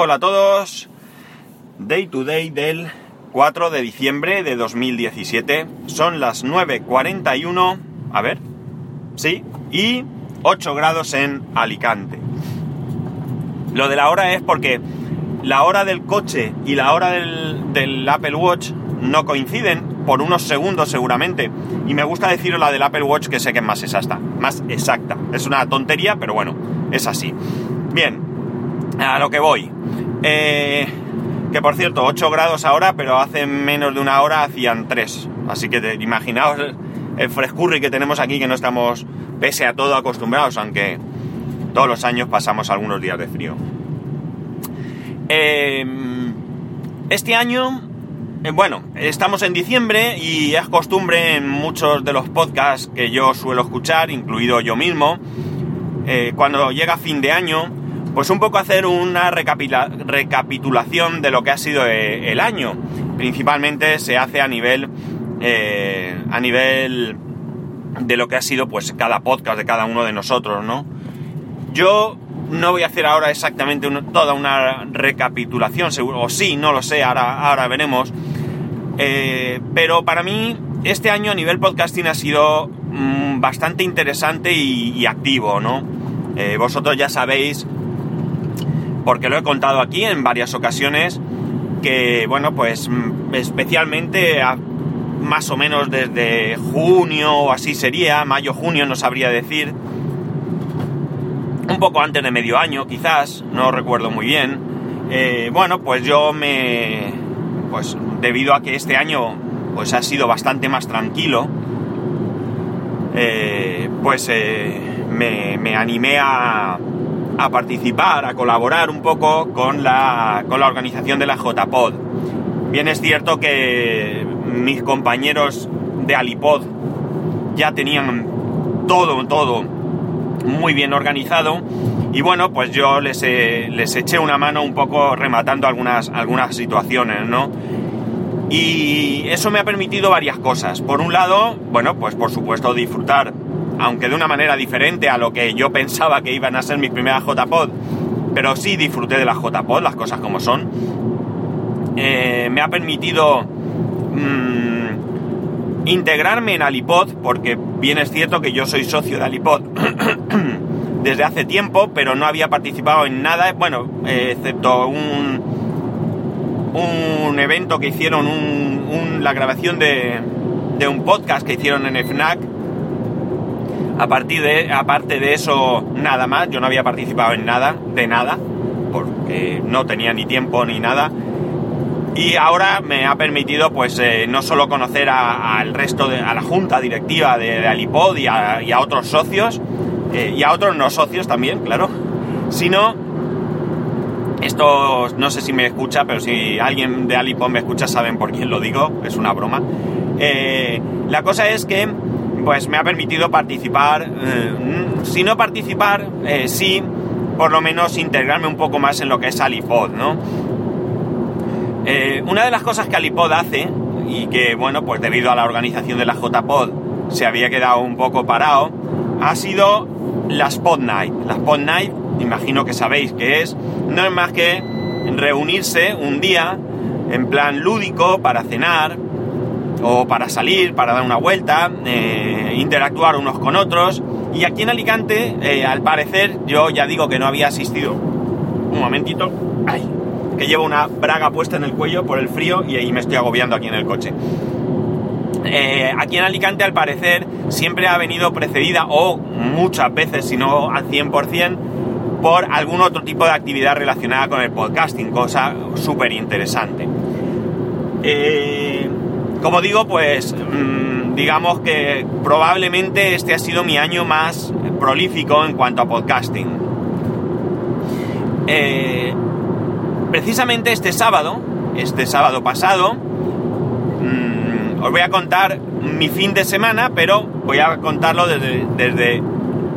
Hola a todos. Day to day del 4 de diciembre de 2017. Son las 9.41. A ver. Sí. Y 8 grados en Alicante. Lo de la hora es porque la hora del coche y la hora del, Apple Watch no coinciden por unos segundos seguramente. Y me gusta decir la del Apple Watch que sé que es más exacta. Más exacta. Es una tontería, pero bueno, es así. Bien, a lo que voy. Eh, que por cierto, 8 grados ahora, pero hace menos de una hora hacían 3. Así que te, imaginaos el frescurri que tenemos aquí, que no estamos, pese a todo, acostumbrados, aunque todos los años pasamos algunos días de frío. Eh, este año, eh, bueno, estamos en diciembre y es costumbre en muchos de los podcasts que yo suelo escuchar, incluido yo mismo, eh, cuando llega fin de año, pues un poco hacer una recapitulación de lo que ha sido eh, el año. Principalmente se hace a nivel, eh, a nivel de lo que ha sido pues cada podcast de cada uno de nosotros, ¿no? Yo no voy a hacer ahora exactamente toda una recapitulación, seguro, o sí, no lo sé, ahora, ahora veremos. Eh, pero para mí, este año a nivel podcasting ha sido mm, bastante interesante y, activo, ¿no? vosotros ya sabéis porque lo he contado aquí en varias ocasiones, que bueno, pues mm, especialmente más o menos desde junio o así sería, mayo-junio no sabría decir, un poco antes de medio año quizás, no recuerdo muy bien, eh, bueno, pues yo me, pues debido a que este año pues ha sido bastante más tranquilo, eh, pues eh, me animé a, a participar, a colaborar un poco con la, con la organización de la JPod. Bien es cierto que mis compañeros de Alipod ya tenían todo, todo muy bien organizado y bueno, pues yo les, les eché una mano un poco rematando algunas, algunas situaciones, ¿no? Y eso me ha permitido varias cosas. Por un lado, bueno, pues por supuesto disfrutar aunque de una manera diferente a lo que yo pensaba que iban a ser mis primeras JPod, pero sí disfruté de las JPod, las cosas como son. Eh, me ha permitido mm, integrarme en Alipod, porque bien es cierto que yo soy socio de Alipod desde hace tiempo, pero no había participado en nada, bueno, eh, excepto un, un evento que hicieron, la grabación de, de un podcast que hicieron en FNAC a partir de, aparte de eso, nada más. Yo no había participado en nada, de nada, porque no tenía ni tiempo ni nada. Y ahora me ha permitido, pues, eh, no solo conocer al resto de, a la junta directiva de, Alipod y a, otros socios, eh, y a otros no socios también, claro, sino esto no sé si me escucha, pero si alguien de Alipod me escucha saben por quién lo digo, es una broma. Eh, la cosa es que pues me ha permitido participar, eh, si no participar, eh, sí, por lo menos integrarme un poco más en lo que es Alipod, ¿no? Eh, una de las cosas que Alipod hace, y que, bueno, pues debido a la organización de la JPod se había quedado un poco parado, ha sido la Spot Night. La Spot Night, imagino que sabéis que es, no es más que reunirse un día en plan lúdico para cenar, o para salir, para dar una vuelta, eh, interactuar unos con otros. Y aquí en Alicante, eh, al parecer, yo ya digo que no había asistido. Un momentito. Ay, que llevo una braga puesta en el cuello por el frío y ahí me estoy agobiando aquí en el coche. Eh, aquí en Alicante, al parecer, siempre ha venido precedida, o muchas veces, si no al 100%, por algún otro tipo de actividad relacionada con el podcasting, cosa súper interesante. Eh, como digo, pues mm, digamos que probablemente este ha sido mi año más prolífico en cuanto a podcasting. Eh, precisamente este sábado, este sábado pasado, mm, os voy a contar mi fin de semana, pero voy a contarlo desde, desde,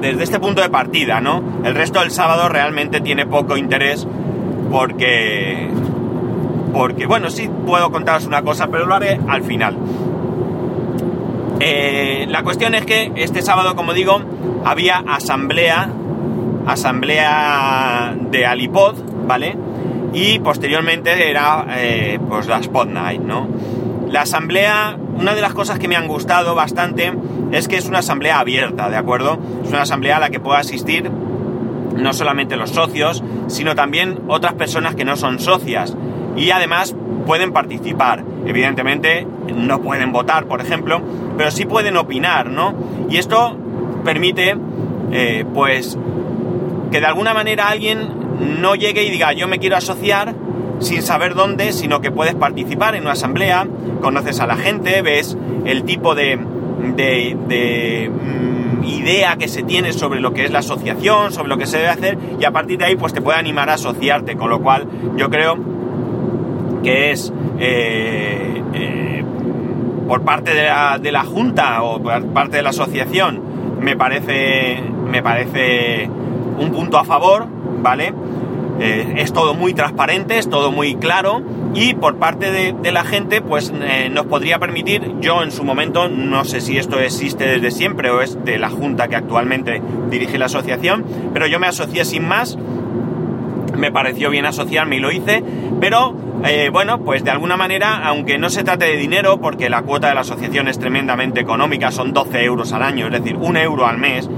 desde este punto de partida, ¿no? El resto del sábado realmente tiene poco interés porque porque, bueno, sí puedo contaros una cosa, pero lo haré al final. Eh, la cuestión es que este sábado, como digo, había asamblea, asamblea de Alipod, ¿vale? y posteriormente era eh, pues la Spot Night, ¿no? La asamblea, una de las cosas que me han gustado bastante es que es una asamblea abierta, ¿de acuerdo? Es una asamblea a la que pueda asistir no solamente los socios, sino también otras personas que no son socias y además pueden participar. Evidentemente no pueden votar, por ejemplo, pero sí pueden opinar, ¿no? Y esto permite, eh, pues, que de alguna manera alguien no llegue y diga yo me quiero asociar sin saber dónde, sino que puedes participar en una asamblea, conoces a la gente, ves el tipo de, de, mm, idea que se tiene sobre lo que es la asociación, sobre lo que se debe hacer, y a partir de ahí pues te puede animar a asociarte, con lo cual yo creo que es eh, eh, por parte de la, de la, Junta o por parte de la asociación, me parece, me parece un punto a favor, ¿vale? Eh, es todo muy transparente, es todo muy claro y por parte de, la gente pues nos podría permitir, yo en su momento, no sé si esto existe desde siempre o es de la Junta que actualmente dirige la asociación, pero yo me asocié sin más, me pareció bien asociarme y lo hice, pero eh, bueno, pues de alguna manera, aunque no se trate de dinero, porque la cuota de la asociación es tremendamente económica, son 12 euros al año, es decir, un euro al mes,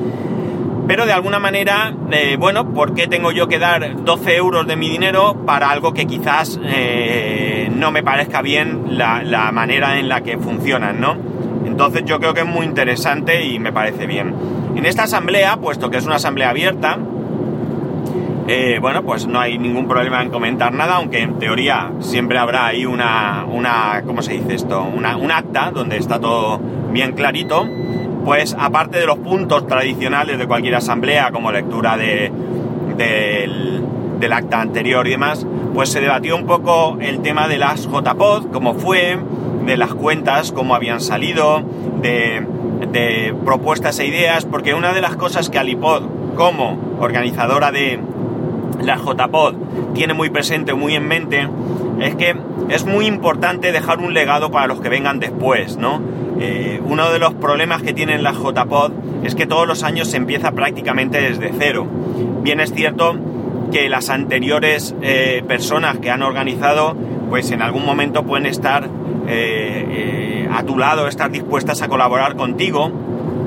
pero de alguna manera, eh, bueno, ¿por qué tengo yo que dar 12 euros de mi dinero para algo que quizás eh, no me parezca bien la, manera en la que funcionan, ¿no? Entonces yo creo que es muy interesante y me parece bien. En esta asamblea, puesto que es una asamblea abierta, eh, bueno, pues no hay ningún problema en comentar nada, aunque en teoría siempre habrá ahí una, una ¿cómo se dice esto? Una, un acta donde está todo bien clarito pues aparte de los puntos tradicionales de cualquier asamblea, como lectura de, del, acta anterior y demás, pues se debatió un poco el tema de las JPod, cómo fue, de las cuentas, cómo habían salido, de, de propuestas e ideas, porque una de las cosas que Alipod, como organizadora de la JPod, tiene muy presente, muy en mente, es que es muy importante dejar un legado para los que vengan después, ¿no? Eh, uno de los problemas que tienen las JPod es que todos los años se empieza prácticamente desde cero. Bien es cierto que las anteriores eh, personas que han organizado, pues en algún momento pueden estar eh, a tu lado, estar dispuestas a colaborar contigo,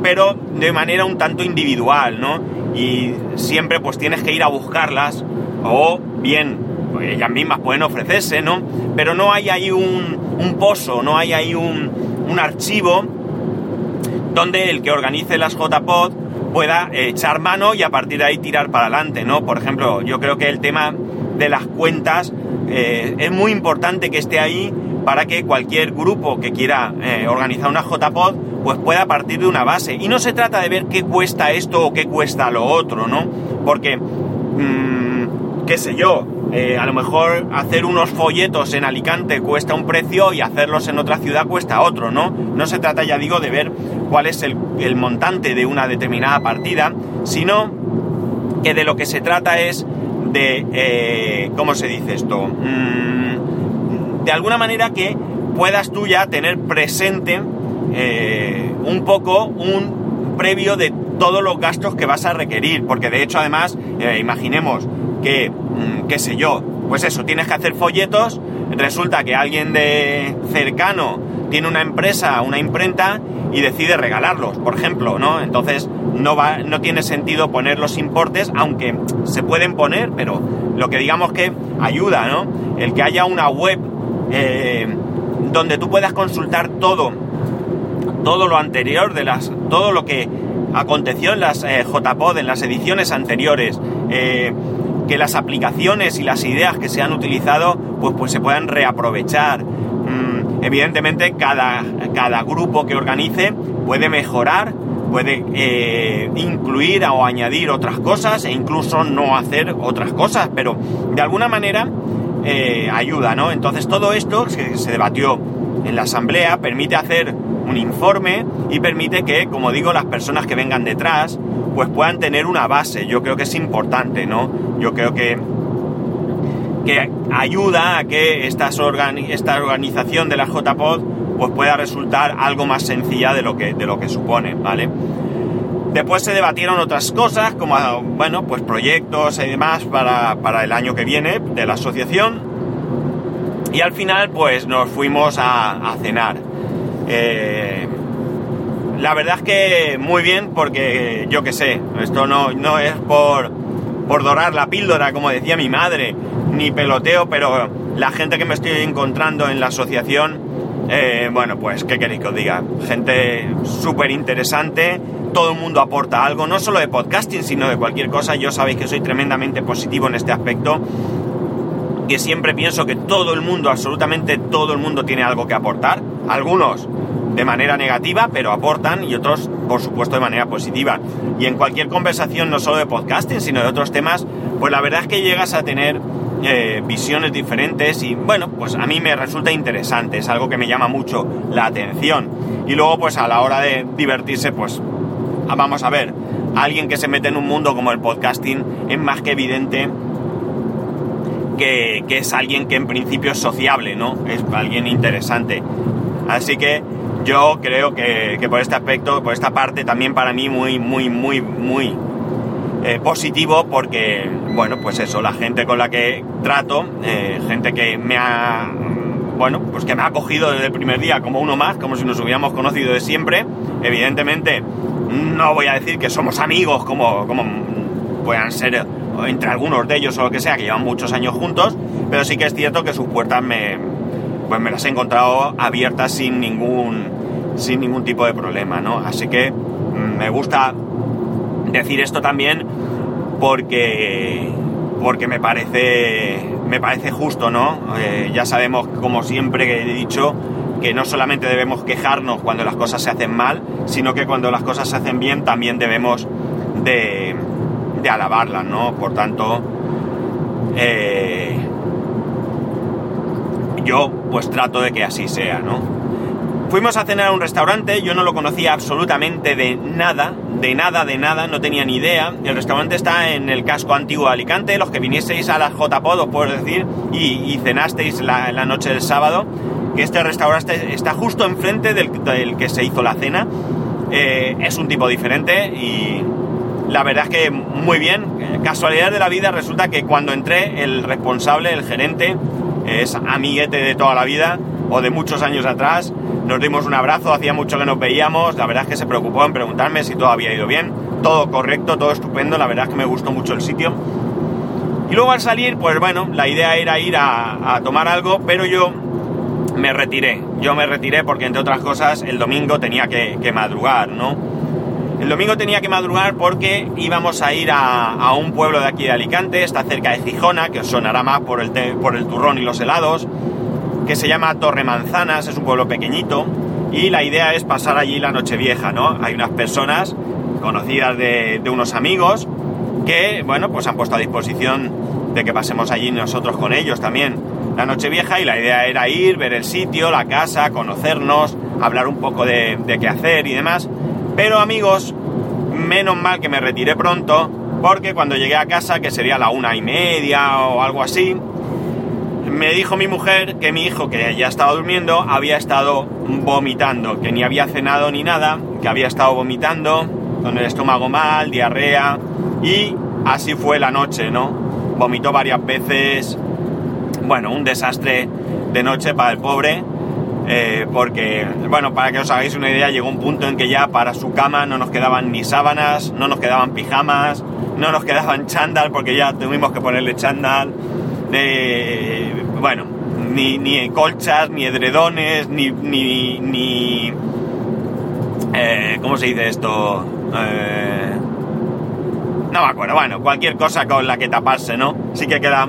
pero de manera un tanto individual, ¿no? Y siempre pues tienes que ir a buscarlas o bien pues, ellas mismas pueden ofrecerse, ¿no? Pero no hay ahí un, pozo, no hay ahí un, un archivo donde el que organice las JPod pueda echar mano y a partir de ahí tirar para adelante, ¿no? Por ejemplo, yo creo que el tema de las cuentas eh, es muy importante que esté ahí para que cualquier grupo que quiera eh, organizar una JPod pues pueda partir de una base. Y no se trata de ver qué cuesta esto o qué cuesta lo otro, ¿no? Porque, mmm, qué sé yo, eh, a lo mejor hacer unos folletos en Alicante cuesta un precio y hacerlos en otra ciudad cuesta otro, ¿no? No se trata, ya digo, de ver cuál es el, montante de una determinada partida, sino que de lo que se trata es de, eh, ¿cómo se dice esto? Mm, de alguna manera que puedas tú ya tener presente eh, un poco un previo de todos los gastos que vas a requerir, porque de hecho además, imaginemos que Mm, qué sé yo, pues eso, tienes que hacer folletos, resulta que alguien de cercano tiene una empresa, una imprenta y decide regalarlos, por ejemplo, ¿no? Entonces no, va, no tiene sentido poner los importes, aunque se pueden poner, pero lo que digamos que ayuda, ¿no? El que haya una web eh, donde tú puedas consultar todo, todo lo anterior de las, todo lo que aconteció en las eh, JPod, en las ediciones anteriores, eh, que las aplicaciones y las ideas que se han utilizado pues, pues se puedan reaprovechar. Mm, evidentemente cada, cada grupo que organice puede mejorar, puede eh, incluir o añadir otras cosas e incluso no hacer otras cosas, pero de alguna manera ayuda, ¿no? Entonces todo esto que se debatió en la asamblea permite hacer un informe y permite que, como digo, las personas que vengan detrás pues puedan tener una base. Yo creo que es importante, ¿no? Yo creo que, que ayuda a que esta organización de la JPod pues pueda resultar algo más sencilla de lo que, de lo que supone, ¿vale? Después se debatieron otras cosas, como, bueno, pues proyectos y demás para, para el año que viene de la asociación. Y al final, pues nos fuimos a cenar. Eh, la verdad es que muy bien, porque yo que sé, esto no, no es por, por dorar la píldora, como decía mi madre, ni peloteo, pero la gente que me estoy encontrando en la asociación, eh, bueno, pues, ¿qué queréis que os diga? Gente súper interesante, todo el mundo aporta algo, no solo de podcasting, sino de cualquier cosa. Yo sabéis que soy tremendamente positivo en este aspecto, que siempre pienso que todo el mundo, absolutamente todo el mundo tiene algo que aportar. Algunos de manera negativa, pero aportan, y otros, por supuesto, de manera positiva. Y en cualquier conversación, no solo de podcasting, sino de otros temas, pues la verdad es que llegas a tener eh, visiones diferentes y bueno, pues a mí me resulta interesante, es algo que me llama mucho la atención. Y luego, pues a la hora de divertirse, pues vamos a ver, alguien que se mete en un mundo como el podcasting es más que evidente que, que, es alguien que en principio es sociable, ¿no? Es alguien interesante. Así que yo creo que, que, por este aspecto, por esta parte, también para mí muy, muy, muy, muy eh, positivo porque, bueno, pues eso, la gente con la que trato, eh, gente que me ha, bueno, pues que me ha acogido desde el primer día como uno más, como si nos hubiéramos conocido de siempre, evidentemente no voy a decir que somos amigos como, como puedan ser entre algunos de ellos o lo que sea, que llevan muchos años juntos, pero sí que es cierto que sus puertas me, pues me las he encontrado abiertas sin ningún sin ningún tipo de problema, ¿no? Así que mm, me gusta decir esto también porque porque me parece me parece justo, ¿no? Eh, ya sabemos, como siempre he dicho, que no solamente debemos quejarnos cuando las cosas se hacen mal, sino que cuando las cosas se hacen bien también debemos de, de alabarlas, ¿no? Por tanto, eh, yo pues trato de que así sea, ¿no? Fuimos a cenar a un restaurante, yo no lo conocía absolutamente de nada, de nada, de nada, no tenía ni idea. El restaurante está en el casco antiguo de Alicante, los que vinieseis a la JPod, os puedo decir, y, cenasteis la, noche del sábado, que este restaurante está justo enfrente del, del que se hizo la cena. Eh, es un tipo diferente y la verdad es que muy bien. Casualidad de la vida, resulta que cuando entré, el responsable, el gerente, es amiguete de toda la vida o de muchos años atrás. Nos dimos un abrazo, hacía mucho que nos veíamos, la verdad es que se preocupó en preguntarme si todo había ido bien, todo correcto, todo estupendo, la verdad es que me gustó mucho el sitio. Y luego al salir, pues bueno, la idea era ir a, tomar algo, pero yo me retiré. Yo me retiré porque, entre otras cosas, el domingo tenía que madrugar, ¿no? El domingo tenía que madrugar porque íbamos a ir a, a, un pueblo de aquí de Alicante, está cerca de Gijona, que sonará más por el, por el turrón y los helados que se llama Torre Manzanas, es un pueblo pequeñito, y la idea es pasar allí la noche vieja, ¿no? Hay unas personas conocidas de, de unos amigos que, bueno, pues han puesto a disposición de que pasemos allí nosotros con ellos también la noche vieja y la idea era ir, ver el sitio, la casa, conocernos, hablar un poco de, de qué hacer y demás. Pero amigos, menos mal que me retiré pronto, porque cuando llegué a casa, que sería la una y media o algo así, me dijo mi mujer que mi hijo, que ya estaba durmiendo, había estado vomitando, que ni había cenado ni nada, que había estado vomitando, con el estómago mal, diarrea, y así fue la noche, ¿no? Vomitó varias veces, bueno, un desastre de noche para el pobre, eh, porque, bueno, para que os hagáis una idea, llegó un punto en que ya para su cama no nos quedaban ni sábanas, no nos quedaban pijamas, no nos quedaban chándal, porque ya tuvimos que ponerle chándal de, bueno, ni, ni colchas, ni edredones, ni, ni, ni eh, ¿cómo se dice esto? Eh, no me acuerdo, bueno, cualquier cosa con la que taparse, ¿no? Sí que queda